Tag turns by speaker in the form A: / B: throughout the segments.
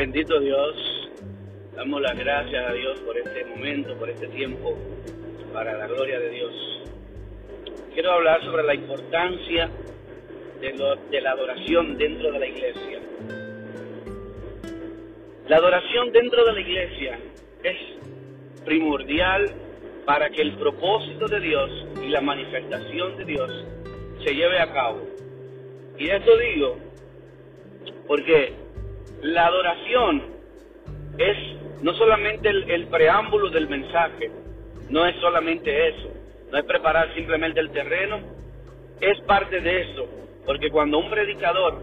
A: Bendito Dios, damos las gracias a Dios por este momento, por este tiempo, para la gloria de Dios. Quiero hablar sobre la importancia de, la adoración dentro de la iglesia. La adoración dentro de la iglesia es primordial para que el propósito de Dios y la manifestación de Dios se lleve a cabo. Y esto digo porque la adoración es no solamente el, preámbulo del mensaje, no es solamente eso, no es preparar simplemente el terreno, es parte de eso, porque cuando un predicador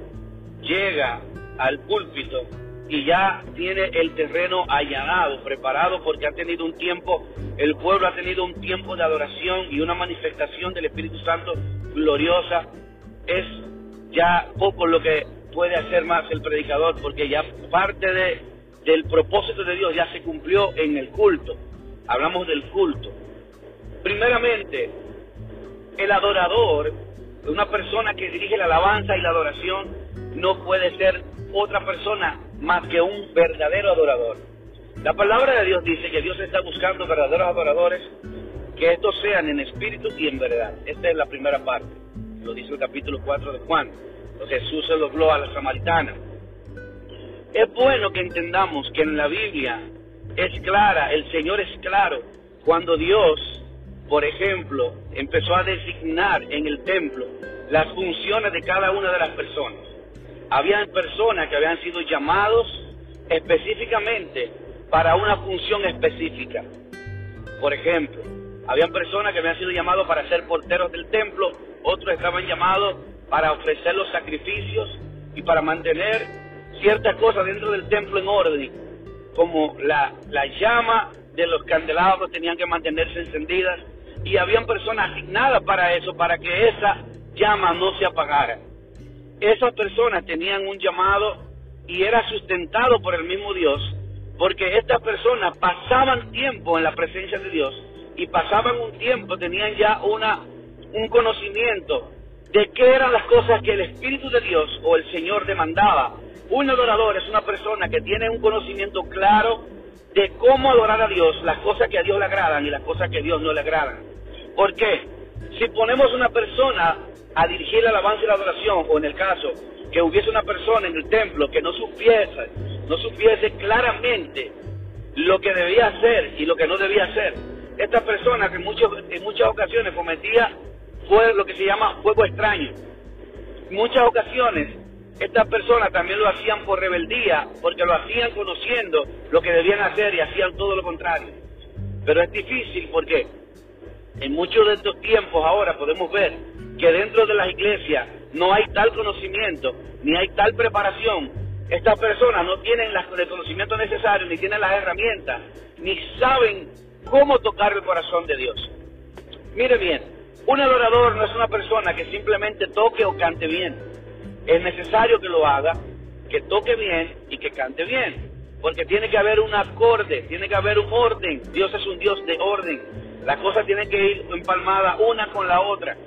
A: llega al púlpito y ya tiene el terreno allanado, preparado, porque ha tenido un tiempo, el pueblo ha tenido un tiempo de adoración y una manifestación del Espíritu Santo gloriosa, es ya poco lo que puede hacer más el predicador, porque ya parte de, del propósito de Dios ya se cumplió en el culto. Hablamos del culto. Primeramente, el adorador, una persona que dirige la alabanza y la adoración, no puede ser otra persona más que un verdadero adorador. La palabra de Dios dice que Dios está buscando verdaderos adoradores, que estos sean en espíritu y en verdad. Esta es la primera parte, lo dice el capítulo 4 de Juan. Jesús se dobló a la samaritana. Es bueno que entendamos que en la Biblia es clara, el Señor es claro, cuando Dios, por ejemplo, empezó a designar en el templo las funciones de cada una de las personas. Habían personas que habían sido llamados específicamente para una función específica. Por ejemplo, habían personas que habían sido llamados para ser porteros del templo, otros estaban llamados para ofrecer los sacrificios y para mantener ciertas cosas dentro del templo en orden, como la, la llama de los candelabros tenían que mantenerse encendidas y habían personas asignadas para eso, para que esa llama no se apagara. Esas personas tenían un llamado y era sustentado por el mismo Dios, porque estas personas pasaban tiempo en la presencia de Dios y pasaban un tiempo, tenían ya una, un conocimiento de qué eran las cosas que el Espíritu de Dios o el Señor demandaba. Un adorador es una persona que tiene un conocimiento claro de cómo adorar a Dios, las cosas que a Dios le agradan y las cosas que a Dios no le agradan. ¿Por qué? Si ponemos una persona a dirigir la alabanza y la adoración, o en el caso que hubiese una persona en el templo que no supiese, no supiese claramente lo que debía hacer y lo que no debía hacer, esta persona que en, en muchas ocasiones cometía fue lo que se llama fuego extraño. Muchas ocasiones estas personas también lo hacían por rebeldía, porque lo hacían conociendo lo que debían hacer y hacían todo lo contrario. Pero es difícil porque en muchos de estos tiempos ahora podemos ver que dentro de las iglesias no hay tal conocimiento, ni hay tal preparación. Estas personas no tienen el conocimiento necesario, ni tienen las herramientas, ni saben cómo tocar el corazón de Dios. Mire bien, un adorador no es una persona que simplemente toque o cante bien. Es necesario que lo haga, que toque bien y que cante bien. Porque tiene que haber un acorde, tiene que haber un orden. Dios es un Dios de orden. Las cosas tienen que ir empalmadas una con la otra.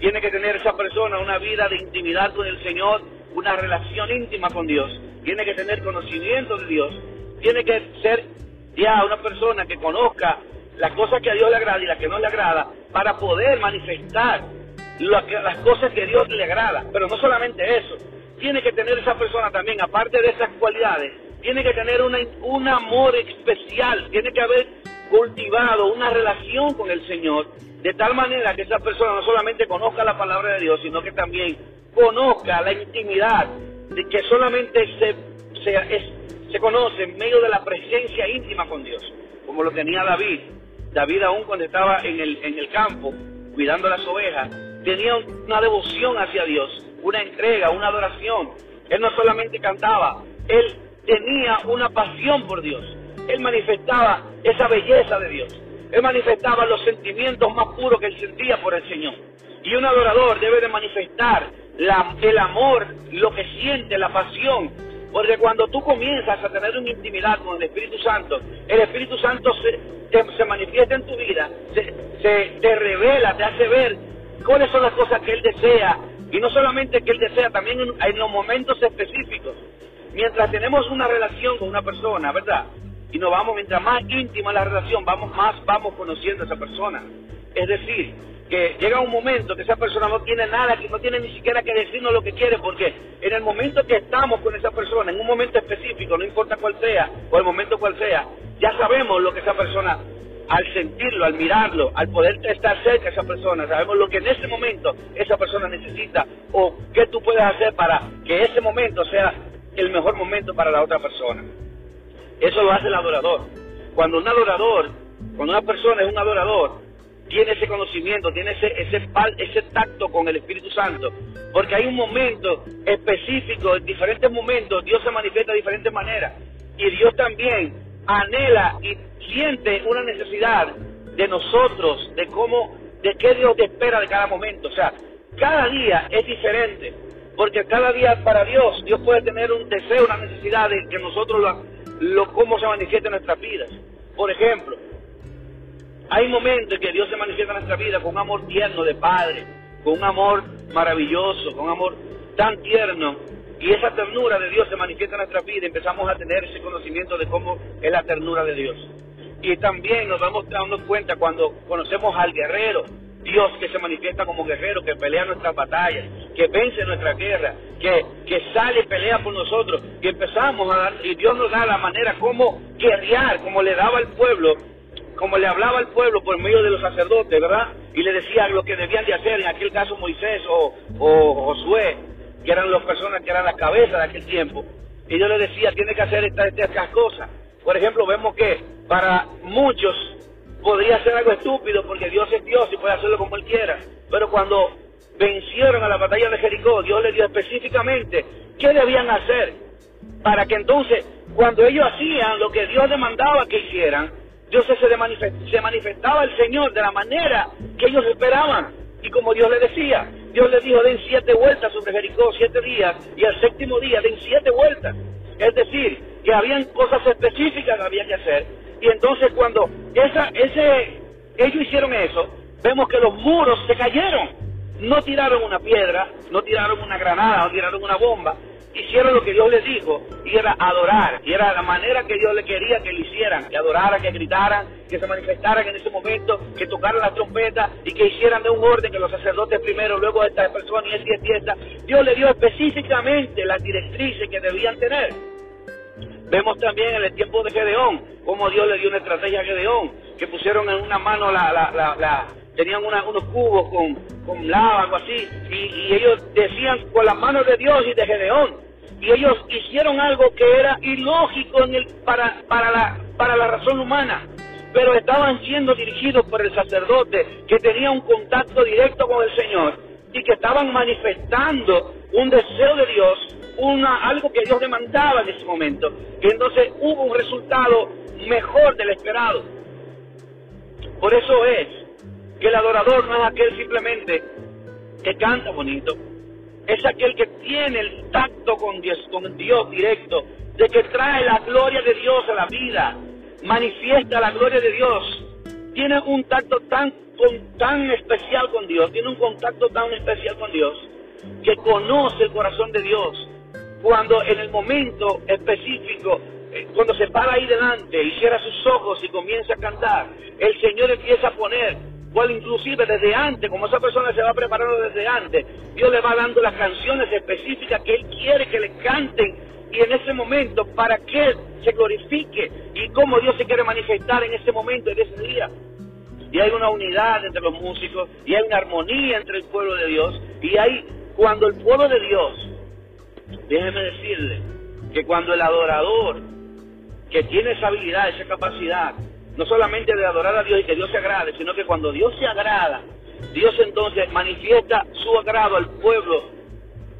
A: Tiene que tener esa persona una vida de intimidad con el Señor, una relación íntima con Dios. Tiene que tener conocimiento de Dios. Tiene que ser ya una persona que conozca las cosas que a Dios le agrada y las que no le agrada, para poder manifestar las cosas que a Dios le agrada. Pero no solamente eso, tiene que tener esa persona también, aparte de esas cualidades, tiene que tener una, un amor especial, tiene que haber cultivado una relación con el Señor, de tal manera que esa persona no solamente conozca la palabra de Dios, sino que también conozca la intimidad de que solamente se, se, se conoce en medio de la presencia íntima con Dios, como lo tenía David. David aún cuando estaba en el, en el campo cuidando las ovejas, tenía una devoción hacia Dios, una entrega, una adoración. Él no solamente cantaba, él tenía una pasión por Dios. Él manifestaba esa belleza de Dios. Él manifestaba los sentimientos más puros que él sentía por el Señor. Y un adorador debe de manifestar el amor, lo que siente, la pasión porque cuando tú comienzas a tener una intimidad con el Espíritu Santo, el Espíritu Santo se, se manifiesta en tu vida, se, te revela, te hace ver cuáles son las cosas que Él desea. Y no solamente que Él desea, también en, los momentos específicos. mientras tenemos una relación con una persona, ¿verdad? Y nos vamos, mientras más íntima la relación, vamos más vamos conociendo a esa persona. Es decir, que llega un momento que esa persona no tiene nada, que no tiene ni siquiera que decirnos lo que quiere, porque en el momento que estamos con esa persona, en un momento específico, no importa cuál sea, o el momento cual sea, ya sabemos lo que esa persona, al sentirlo, al mirarlo, al poder estar cerca de esa persona, sabemos lo que en ese momento esa persona necesita, o qué tú puedes hacer para que ese momento sea el mejor momento para la otra persona. Eso lo hace el adorador. Cuando un adorador, cuando una persona es un adorador, tiene ese conocimiento, tiene ese, ese, ese tacto con el Espíritu Santo, porque hay un momento específico, en diferentes momentos Dios se manifiesta de diferentes maneras, y Dios también anhela y siente una necesidad de nosotros, de cómo, de qué Dios te espera de cada momento, o sea, cada día es diferente, porque cada día para Dios, Dios puede tener un deseo, una necesidad de que nosotros lo, lo cómo se manifiesta en nuestras vidas. Por ejemplo, hay momentos en que Dios se manifiesta en nuestra vida con un amor tierno de Padre, con un amor maravilloso, con un amor tan tierno, y esa ternura de Dios se manifiesta en nuestra vida. Empezamos a tener ese conocimiento de cómo es la ternura de Dios. Y también nos vamos dando cuenta cuando conocemos al guerrero, Dios que se manifiesta como guerrero, que pelea nuestras batallas, que vence nuestra guerra, que, que sale y pelea por nosotros, y empezamos a dar, y Dios nos da la manera como guerrear, como le daba al pueblo como le hablaba al pueblo por medio de los sacerdotes, ¿verdad? Y le decía lo que debían de hacer, en aquel caso Moisés o, Josué, que eran las personas que eran las cabezas de aquel tiempo. Y yo le decía, tiene que hacer estas, estas cosas. Por ejemplo, vemos que para muchos podría ser algo estúpido porque Dios es Dios y puede hacerlo como Él quiera. Pero cuando vencieron a la batalla de Jericó, Dios les dio específicamente qué debían hacer para que entonces, cuando ellos hacían lo que Dios demandaba que hicieran, Dios se, manifestaba el Señor de la manera que ellos esperaban. Y como Dios le decía, Dios les dijo, den siete vueltas sobre Jericó, siete días, y al séptimo día den siete vueltas. Es decir, que habían cosas específicas que había que hacer. Y entonces cuando esa, ese, ellos hicieron eso, vemos que los muros se cayeron. No tiraron una piedra, no tiraron una granada, no tiraron una bomba, hicieron lo que Dios les dijo y era adorar, y era la manera que Dios le quería que lo hicieran, que adoraran, que gritaran, que se manifestaran en ese momento, que tocaran la trompeta y que hicieran de un orden que los sacerdotes primero, luego esta persona y esta fiesta. Dios le dio específicamente las directrices que debían tener. Vemos también en el tiempo de Gedeón, cómo Dios le dio una estrategia a Gedeón, que pusieron en una mano la, la, la, tenían unos cubos con, con lava, algo así, y, ellos decían con las manos de Dios y de Gedeón, y ellos hicieron algo que era ilógico en el, para, para, la, para la razón humana, pero estaban siendo dirigidos por el sacerdote que tenía un contacto directo con el Señor y que estaban manifestando un deseo de Dios, una, algo que Dios demandaba en ese momento, y entonces hubo un resultado mejor del esperado. Por eso es que el adorador no es aquel simplemente que canta bonito, es aquel que tiene el tacto con Dios, con Dios directo, de que trae la gloria de Dios a la vida, manifiesta la gloria de Dios, tiene un tacto tan, tan especial con Dios, tiene un contacto tan especial con Dios, que conoce el corazón de Dios. Cuando en el momento específico, eh, cuando se para ahí delante y cierra sus ojos y comienza a cantar, el Señor empieza a poner cual inclusive desde antes, como esa persona se va preparando desde antes, Dios le va dando las canciones específicas que Él quiere que le canten y en ese momento para que se glorifique y cómo Dios se quiere manifestar en ese momento, en ese día. Y hay una unidad entre los músicos y hay una armonía entre el pueblo de Dios y hay cuando el pueblo de Dios, déjeme decirle, que cuando el adorador que tiene esa habilidad, esa capacidad, no solamente de adorar a Dios y que Dios se agrade, sino que cuando Dios se agrada, Dios entonces manifiesta su agrado al pueblo,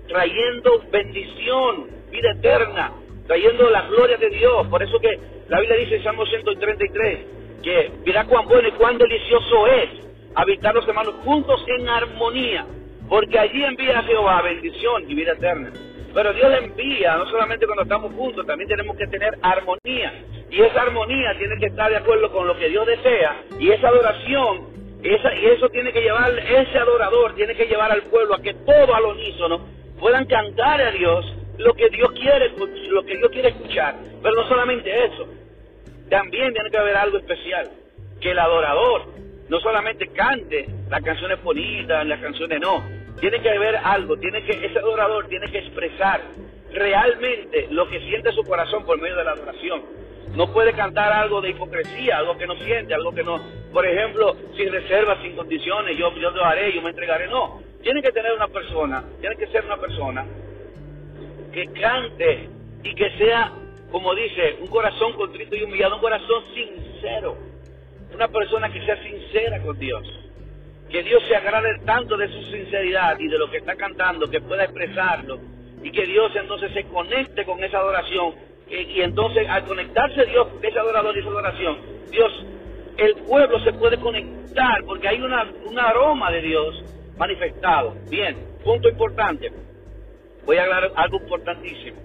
A: trayendo bendición, vida eterna, trayendo la gloria de Dios. Por eso que la Biblia dice en Salmo 133, que mira cuán bueno y cuán delicioso es habitar los hermanos juntos en armonía, porque allí envía a Jehová bendición y vida eterna. Pero Dios le envía, no solamente cuando estamos juntos, también tenemos que tener armonía. Y esa armonía tiene que estar de acuerdo con lo que Dios desea. Y esa adoración, esa, y eso tiene que llevar, ese adorador tiene que llevar al pueblo a que todo al unísono puedan cantar a Dios lo que Dios quiere, lo que Dios quiere escuchar. Pero no solamente eso, también tiene que haber algo especial, que el adorador no solamente cante las canciones bonitas, las canciones no, tiene que haber algo, tiene que ese adorador tiene que expresar realmente lo que siente su corazón por medio de la adoración. No puede cantar algo de hipocresía, algo que no siente, algo que no, por ejemplo, sin reservas, sin condiciones, yo, yo lo haré, yo me entregaré. No, tiene que tener una persona, tiene que ser una persona que cante y que sea, como dice, un corazón contrito y humillado, un corazón sincero. Una persona que sea sincera con Dios. Que Dios se agrade tanto de su sinceridad y de lo que está cantando, que pueda expresarlo. Y que Dios entonces se conecte con esa adoración. Y, entonces al conectarse Dios, ese adorador y esa adoración, Dios, el pueblo se puede conectar porque hay una, un aroma de Dios manifestado. Bien, punto importante voy a hablar algo importantísimo.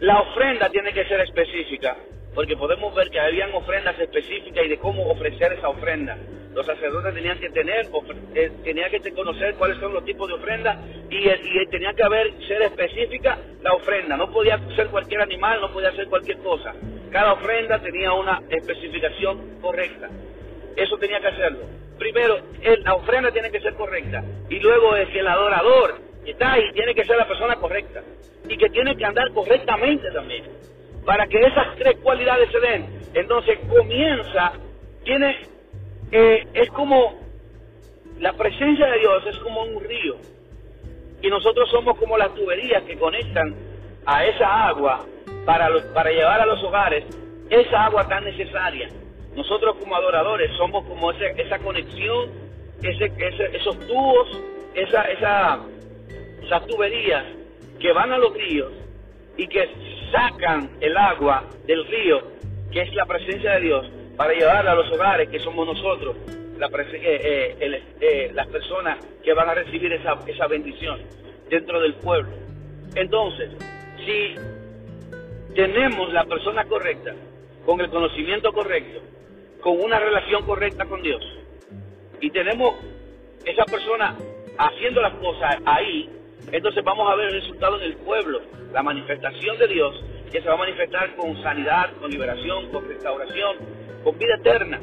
A: La ofrenda tiene que ser específica, porque podemos ver que habían ofrendas específicas y de cómo ofrecer esa ofrenda. Los sacerdotes tenían que tener, eh, tenían que conocer cuáles son los tipos de ofrenda y, y tenía que haber, ser específica la ofrenda. No podía ser cualquier animal, no podía ser cualquier cosa. Cada ofrenda tenía una especificación correcta. Eso tenía que hacerlo. Primero, la ofrenda tiene que ser correcta. Y luego es que el adorador está ahí tiene que ser la persona correcta y que tiene que andar correctamente también. Para que esas tres cualidades se den, entonces comienza, tiene, eh, es como, la presencia de Dios es como un río y nosotros somos como las tuberías que conectan a esa agua para, para llevar a los hogares esa agua tan necesaria. Nosotros como adoradores somos como esa conexión, ese, esos tubos, esa, esa, esas tuberías que van a los ríos y que sacan el agua del río, que es la presencia de Dios, para llevarla a los hogares que somos nosotros, la eh, eh, eh, las personas que van a recibir esa, esa bendición dentro del pueblo. Entonces, si tenemos la persona correcta, con el conocimiento correcto, con una relación correcta con Dios, y tenemos esa persona haciendo las cosas ahí, entonces vamos a ver el resultado en el pueblo, la manifestación de Dios, que se va a manifestar con sanidad, con liberación, con restauración, con vida eterna,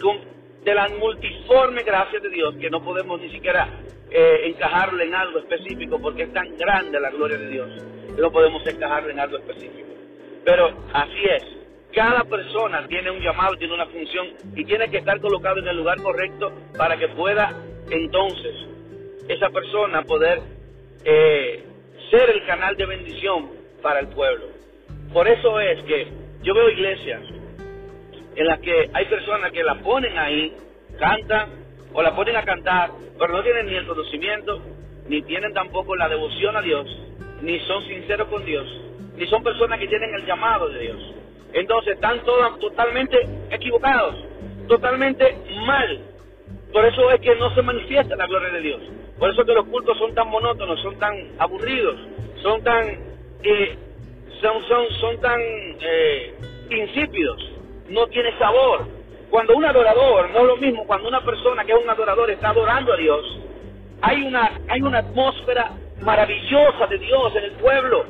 A: con de la multiforme gracia de Dios, que no podemos ni siquiera eh, encajarle en algo específico, porque es tan grande la gloria de Dios, que no podemos encajarle en algo específico. Pero así es, cada persona tiene un llamado, tiene una función y tiene que estar colocado en el lugar correcto para que pueda entonces esa persona poder eh, ser el canal de bendición para el pueblo. Por eso es que yo veo iglesias en las que hay personas que la ponen ahí, cantan o la ponen a cantar, pero no tienen ni el conocimiento, ni tienen tampoco la devoción a Dios, ni son sinceros con Dios, ni son personas que tienen el llamado de Dios. Entonces están todas totalmente equivocados, totalmente mal. Por eso es que no se manifiesta la gloria de Dios. Por eso que los cultos son tan monótonos, son tan aburridos, son tan eh, son, son, son tan eh, insípidos, no tiene sabor. Cuando un adorador, no es lo mismo cuando una persona que es un adorador está adorando a Dios, hay una, hay una atmósfera maravillosa de Dios en el pueblo,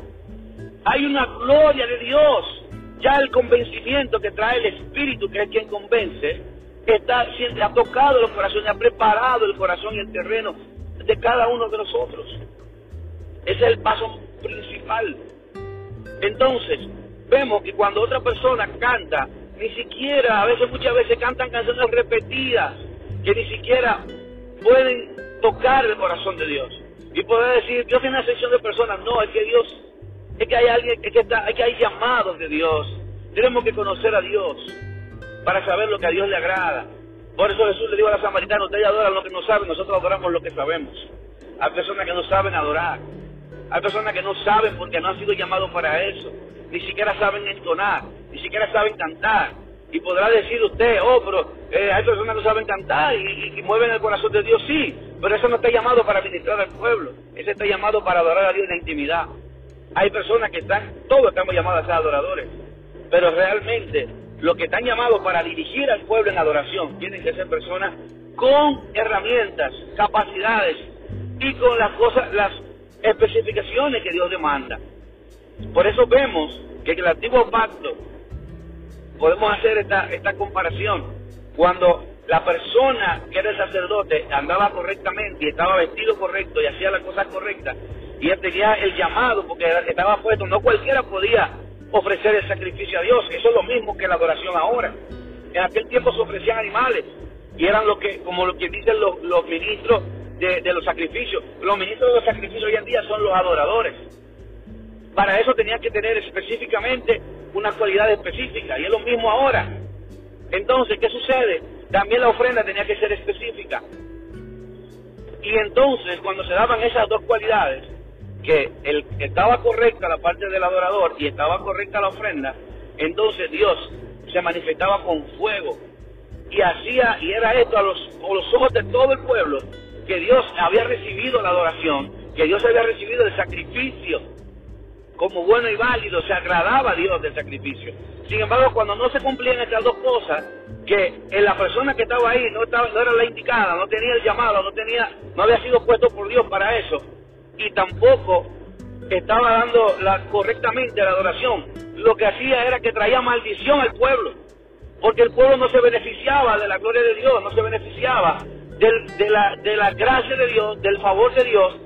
A: hay una gloria de Dios, ya el convencimiento que trae el Espíritu, que es quien convence, está, ha tocado los corazones, ha preparado el corazón y el terreno de cada uno de nosotros. Ese es el paso principal. Entonces, vemos que cuando otra persona canta, ni siquiera, a veces, muchas veces cantan canciones repetidas, que ni siquiera pueden tocar el corazón de Dios. Y poder decir, Dios tiene una sección de personas. No, es que Dios, es que hay alguien, es que, está, es que hay llamados de Dios. Tenemos que conocer a Dios para saber lo que a Dios le agrada. Por eso Jesús le dijo a la samaritana, ustedes adoran lo que no saben, nosotros adoramos lo que sabemos. Hay personas que no saben adorar. Hay personas que no saben porque no han sido llamados para eso. Ni siquiera saben entonar, ni siquiera saben cantar. Y podrá decir usted, oh, pero eh, hay personas que no saben cantar y, mueven el corazón de Dios, sí, pero eso no está llamado para ministrar al pueblo, ese está llamado para adorar a Dios en la intimidad. Hay personas que están, todos estamos llamados a ser adoradores, pero realmente los que están llamados para dirigir al pueblo en adoración tienen que ser personas con herramientas, capacidades y con las cosas, las especificaciones que Dios demanda. Por eso vemos que en el antiguo pacto podemos hacer esta, esta comparación. Cuando la persona que era el sacerdote andaba correctamente y estaba vestido correcto y hacía las cosas correctas, y él tenía el llamado porque estaba puesto, no cualquiera podía ofrecer el sacrificio a Dios. Eso es lo mismo que la adoración ahora. En aquel tiempo se ofrecían animales y eran lo que, como lo que dicen los, los ministros de, de, los sacrificios. Los ministros de los sacrificios hoy en día son los adoradores. Para eso tenían que tener específicamente una cualidad específica y es lo mismo ahora. Entonces, ¿qué sucede? También la ofrenda tenía que ser específica. Y entonces, cuando se daban esas dos cualidades, que el, estaba correcta la parte del adorador y estaba correcta la ofrenda, entonces Dios se manifestaba con fuego y hacía, y era esto a los, ojos de todo el pueblo, que Dios había recibido la adoración, que Dios había recibido el sacrificio como bueno y válido, se agradaba a Dios del sacrificio. Sin embargo, cuando no se cumplían estas dos cosas, que la persona que estaba ahí no, estaba, no era la indicada, no tenía el llamado, no tenía, no había sido puesto por Dios para eso, y tampoco estaba dando la, correctamente la adoración, lo que hacía era que traía maldición al pueblo, porque el pueblo no se beneficiaba de la gloria de Dios, no se beneficiaba de, la, de la gracia de Dios, del favor de Dios,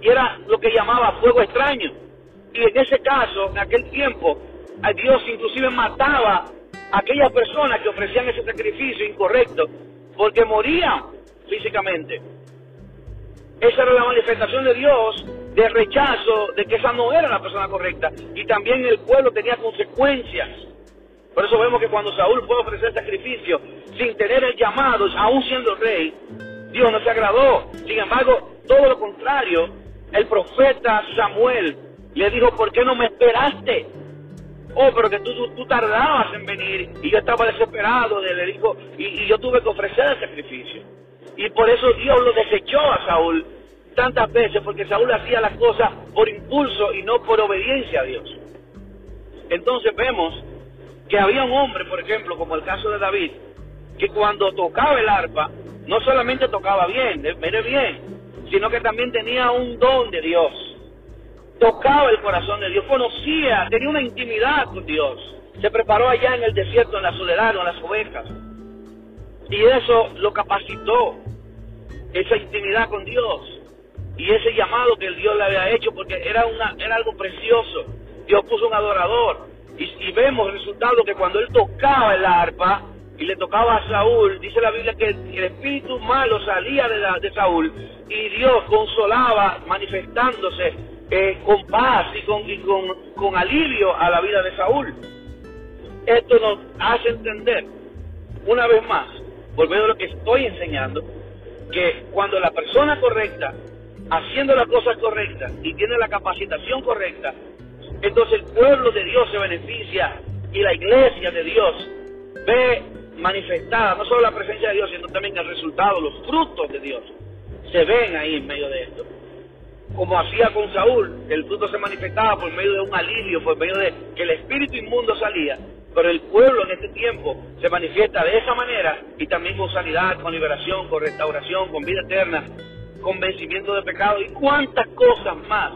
A: y era lo que llamaba fuego extraño. Y en ese caso, en aquel tiempo, Dios inclusive mataba a aquellas personas que ofrecían ese sacrificio incorrecto, porque morían físicamente. Esa era la manifestación de Dios de rechazo de que esa no era la persona correcta. Y también el pueblo tenía consecuencias. Por eso vemos que cuando Saúl fue a ofrecer sacrificio sin tener el llamado, aún siendo rey, Dios no se agradó. Sin embargo, todo lo contrario, el profeta Samuel le dijo, ¿por qué no me esperaste? Oh, pero que tú, tú, tardabas en venir y yo estaba desesperado, le dijo, y, y yo tuve que ofrecer el sacrificio. Y por eso Dios lo desechó a Saúl tantas veces, porque Saúl hacía las cosas por impulso y no por obediencia a Dios. Entonces vemos que había un hombre, por ejemplo, como el caso de David, que cuando tocaba el arpa, no solamente tocaba bien, mire bien, sino que también tenía un don de Dios. Tocaba el corazón de Dios, conocía, tenía una intimidad con Dios. Se preparó allá en el desierto, en la soledad, en las ovejas. Y eso lo capacitó, esa intimidad con Dios y ese llamado que el Dios le había hecho, porque era, una, era algo precioso. Dios puso un adorador. Y, vemos el resultado que cuando él tocaba el arpa y le tocaba a Saúl, dice la Biblia que el espíritu malo salía de, de Saúl y Dios consolaba manifestándose eh, con paz y, con, con, con alivio a la vida de Saúl. Esto nos hace entender, una vez más, volviendo a lo que estoy enseñando, que cuando la persona correcta haciendo las cosas correctas y tiene la capacitación correcta, entonces el pueblo de Dios se beneficia y la iglesia de Dios ve manifestada no solo la presencia de Dios, sino también el resultado, los frutos de Dios. Se ven ahí en medio de esto. Como hacía con Saúl, el fruto se manifestaba por medio de un alivio, por medio de que el espíritu inmundo salía, pero el pueblo en este tiempo se manifiesta de esa manera y también con sanidad, con liberación, con restauración, con vida eterna, convencimiento de pecado y cuántas cosas más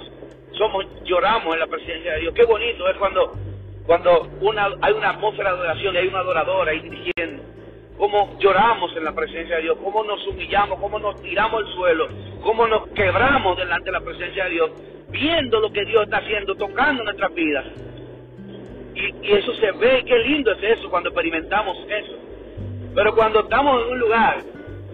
A: somos lloramos en la presencia de Dios. Qué bonito es cuando cuando una, hay una atmósfera de adoración y hay un adorador ahí dirigiendo. Cómo lloramos en la presencia de Dios, cómo nos humillamos, cómo nos tiramos al suelo, cómo nos quebramos delante de la presencia de Dios, viendo lo que Dios está haciendo, tocando nuestras vidas. Y, y eso se ve, qué lindo es eso cuando experimentamos eso. Pero cuando estamos en un lugar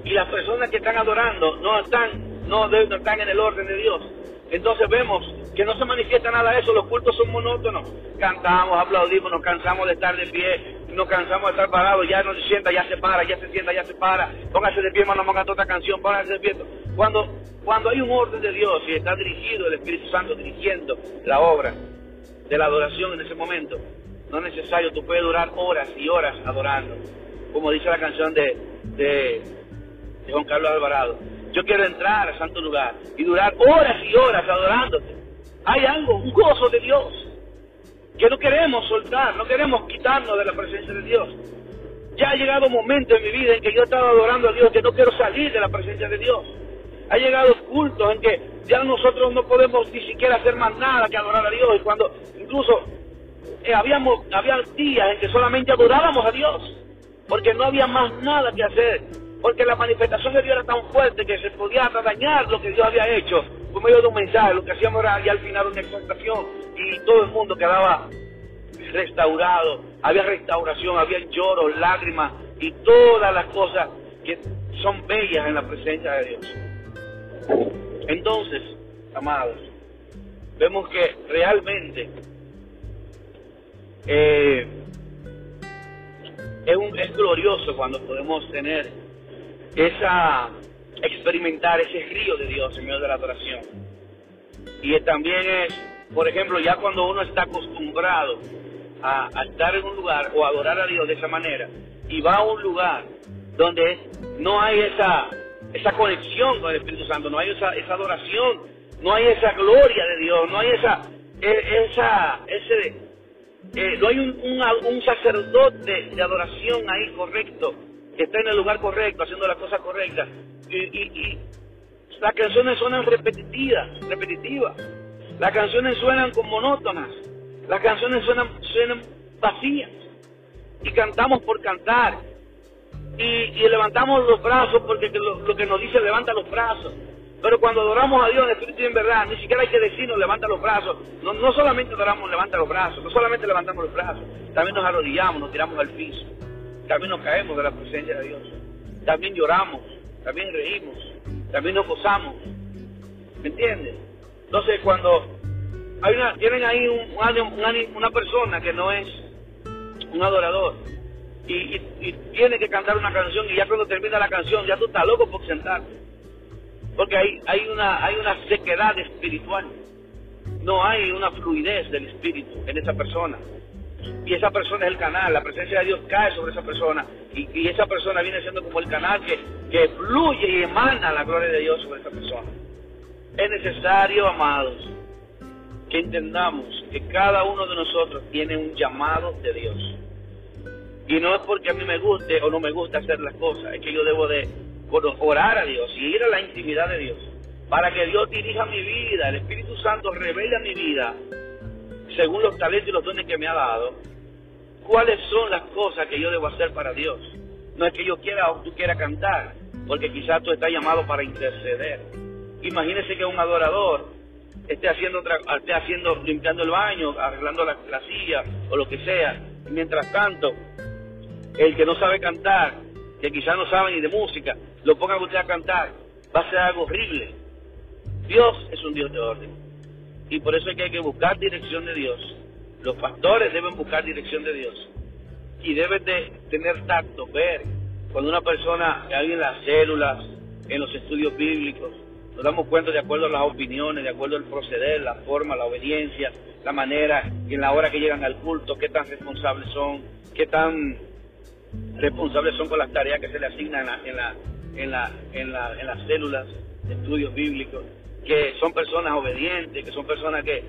A: y las personas que están adorando no están, no, no están en el orden de Dios. Entonces vemos que no se manifiesta nada de eso, los cultos son monótonos. Cantamos, aplaudimos, nos cansamos de estar de pie, nos cansamos de estar parados, ya no se sienta, ya se para, ya se sienta, ya se para. Póngase de pie, hermano, ponga otra canción, póngase de pie. Cuando, cuando hay un orden de Dios y está dirigido el Espíritu Santo dirigiendo la obra de la adoración en ese momento, no es necesario, tú puedes durar horas y horas adorando. Como dice la canción de, de de Juan Carlos Alvarado. Yo quiero entrar al santo lugar y durar horas y horas adorándote. Hay algo, un gozo de Dios, que no queremos soltar, no queremos quitarnos de la presencia de Dios. Ya ha llegado momento en mi vida en que yo estaba adorando a Dios, que no quiero salir de la presencia de Dios. Ha llegado cultos en que ya nosotros no podemos ni siquiera hacer más nada que adorar a Dios. Y cuando incluso eh, habíamos, había días en que solamente adorábamos a Dios, porque no había más nada que hacer, porque la manifestación de Dios era tan fuerte que se podía dañar lo que Dios había hecho por medio de un mensaje. Lo que hacíamos era ya al final una exaltación y todo el mundo quedaba restaurado, había restauración, había lloros, lágrimas y todas las cosas que son bellas en la presencia de Dios. Entonces, amados, vemos que realmente eh, es glorioso cuando podemos tener esa, experimentar ese río de Dios en medio de la adoración. Y también es, por ejemplo, ya cuando uno está acostumbrado a, estar en un lugar o adorar a Dios de esa manera y va a un lugar donde no hay esa, esa conexión con el Espíritu Santo, no hay esa, esa adoración, no hay esa gloria de Dios, no hay esa, e, esa, ese, eh, no hay un, un, sacerdote de adoración ahí correcto, está en el lugar correcto, haciendo las cosas correctas. Y, y, las canciones suenan repetitivas, repetitivas. Las canciones suenan como monótonas. Las canciones suenan, suenan vacías. Y cantamos por cantar. Y, levantamos los brazos porque lo, que nos dice levanta los brazos. Pero cuando adoramos a Dios en espíritu y en verdad, ni siquiera hay que decirnos levanta los brazos. No, no solamente adoramos levanta los brazos, no solamente levantamos los brazos, también nos arrodillamos, nos tiramos al piso. También nos caemos de la presencia de Dios. También lloramos, también reímos, también nos gozamos. ¿Me entiendes? Entonces cuando hay una, tienen ahí una persona que no es un adorador y, tiene que cantar una canción y ya cuando termina la canción ya tú estás loco por sentarte porque hay, una, hay una sequedad espiritual no hay una fluidez del espíritu en esa persona y esa persona es el canal, la presencia de Dios cae sobre esa persona y, esa persona viene siendo como el canal que, que fluye y emana la gloria de Dios sobre esa persona. Es necesario, amados, que entendamos que cada uno de nosotros tiene un llamado de Dios. Y no es porque a mí me guste o no me gusta hacer las cosas, es que yo debo de orar a Dios y ir a la intimidad de Dios para que Dios dirija mi vida, el Espíritu Santo revele mi vida según los talentos y los dones que me ha dado, cuáles son las cosas que yo debo hacer para Dios. No es que yo quiera o tú quieras cantar, porque quizás tú estás llamado para interceder. Imagínese que un adorador esté haciendo, esté haciendo limpiando el baño, arreglando la, silla o lo que sea. mientras tanto, el que no sabe cantar, que quizás no sabe ni de música, lo ponga usted a cantar, va a ser algo horrible. Dios es un Dios de orden. Y por eso es que hay que buscar dirección de Dios. Los pastores deben buscar dirección de Dios. Y deben de tener tacto, ver cuando una persona, hay en las células, en los estudios bíblicos, nos damos cuenta de acuerdo a las opiniones, de acuerdo al proceder, la forma, la obediencia, la manera y en la hora que llegan al culto, qué tan responsables son, qué tan responsables son con las tareas que se le asignan en, la, en, la, en, la, en las células de estudios bíblicos, que son personas obedientes, que son personas que,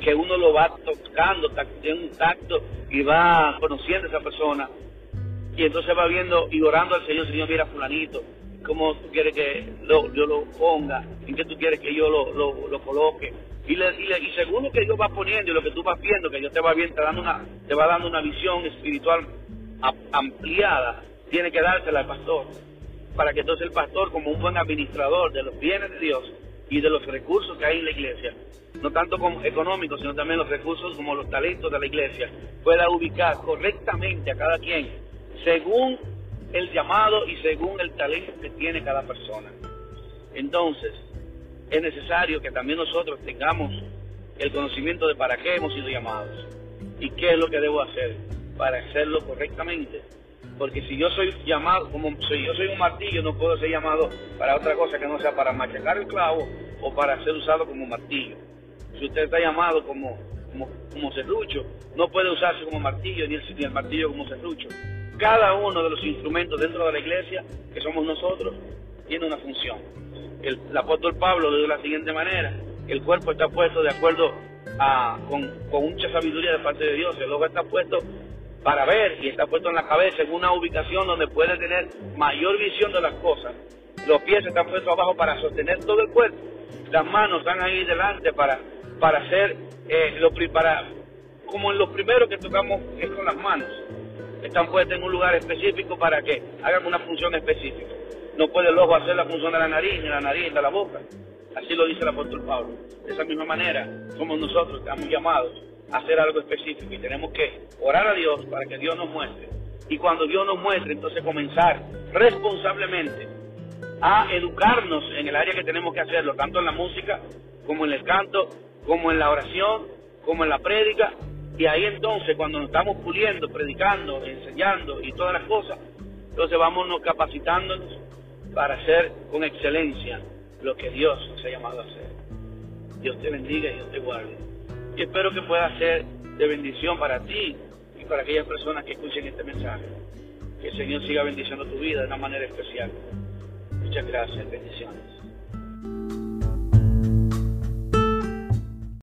A: que, uno lo va tocando, tiene un tacto y va conociendo a esa persona. Y entonces va viendo y orando al Señor, Señor, mira fulanito, cómo tú quieres que yo lo ponga, en qué tú quieres que yo lo, lo, coloque. Y, le, y, según lo que Dios va poniendo y lo que tú vas viendo, que Dios te va viendo, te, dando una, te va dando una visión espiritual ampliada, tiene que dársela al pastor. Para que entonces el pastor, como un buen administrador de los bienes de Dios y de los recursos que hay en la iglesia, no tanto como económicos, sino también los recursos como los talentos de la iglesia, pueda ubicar correctamente a cada quien según el llamado y según el talento que tiene cada persona. Entonces, es necesario que también nosotros tengamos el conocimiento de para qué hemos sido llamados y qué es lo que debo hacer para hacerlo correctamente. Porque si yo soy llamado, como si yo soy un martillo, no puedo ser llamado para otra cosa que no sea para machacar el clavo o para ser usado como martillo. Si usted está llamado como, como, como serrucho, no puede usarse como martillo ni el, ni el martillo como serrucho cada uno de los instrumentos dentro de la iglesia, que somos nosotros, tiene una función. El, apóstol Pablo de la siguiente manera, el cuerpo está puesto de acuerdo a, con, mucha sabiduría de parte de Dios, el ojo está puesto para ver y está puesto en la cabeza en una ubicación donde puede tener mayor visión de las cosas Los pies están puestos abajo para sostener todo el cuerpo. Las manos están ahí delante para, para hacer eh, lo para como en lo primero que tocamos es con las manos. Están puestas en un lugar específico para que hagan una función específica. No puede el ojo hacer la función de la nariz, ni la nariz de la boca. Así lo dice el apóstol Pablo. De esa misma manera, somos nosotros estamos llamados hacer algo específico y tenemos que orar a Dios para que Dios nos muestre. Y cuando Dios nos muestre, entonces comenzar responsablemente a educarnos en el área que tenemos que hacerlo, tanto en la música como en el canto, como en la oración, como en la prédica. Y ahí entonces, cuando nos estamos puliendo, predicando, enseñando y todas las cosas, entonces vámonos capacitándonos para hacer con excelencia lo que Dios nos ha llamado a hacer. Dios te bendiga y Dios te guarde. Y espero que pueda ser de bendición para ti y para aquellas personas que escuchen este mensaje. Que el Señor siga bendiciendo tu vida de una manera especial. Muchas gracias, bendiciones.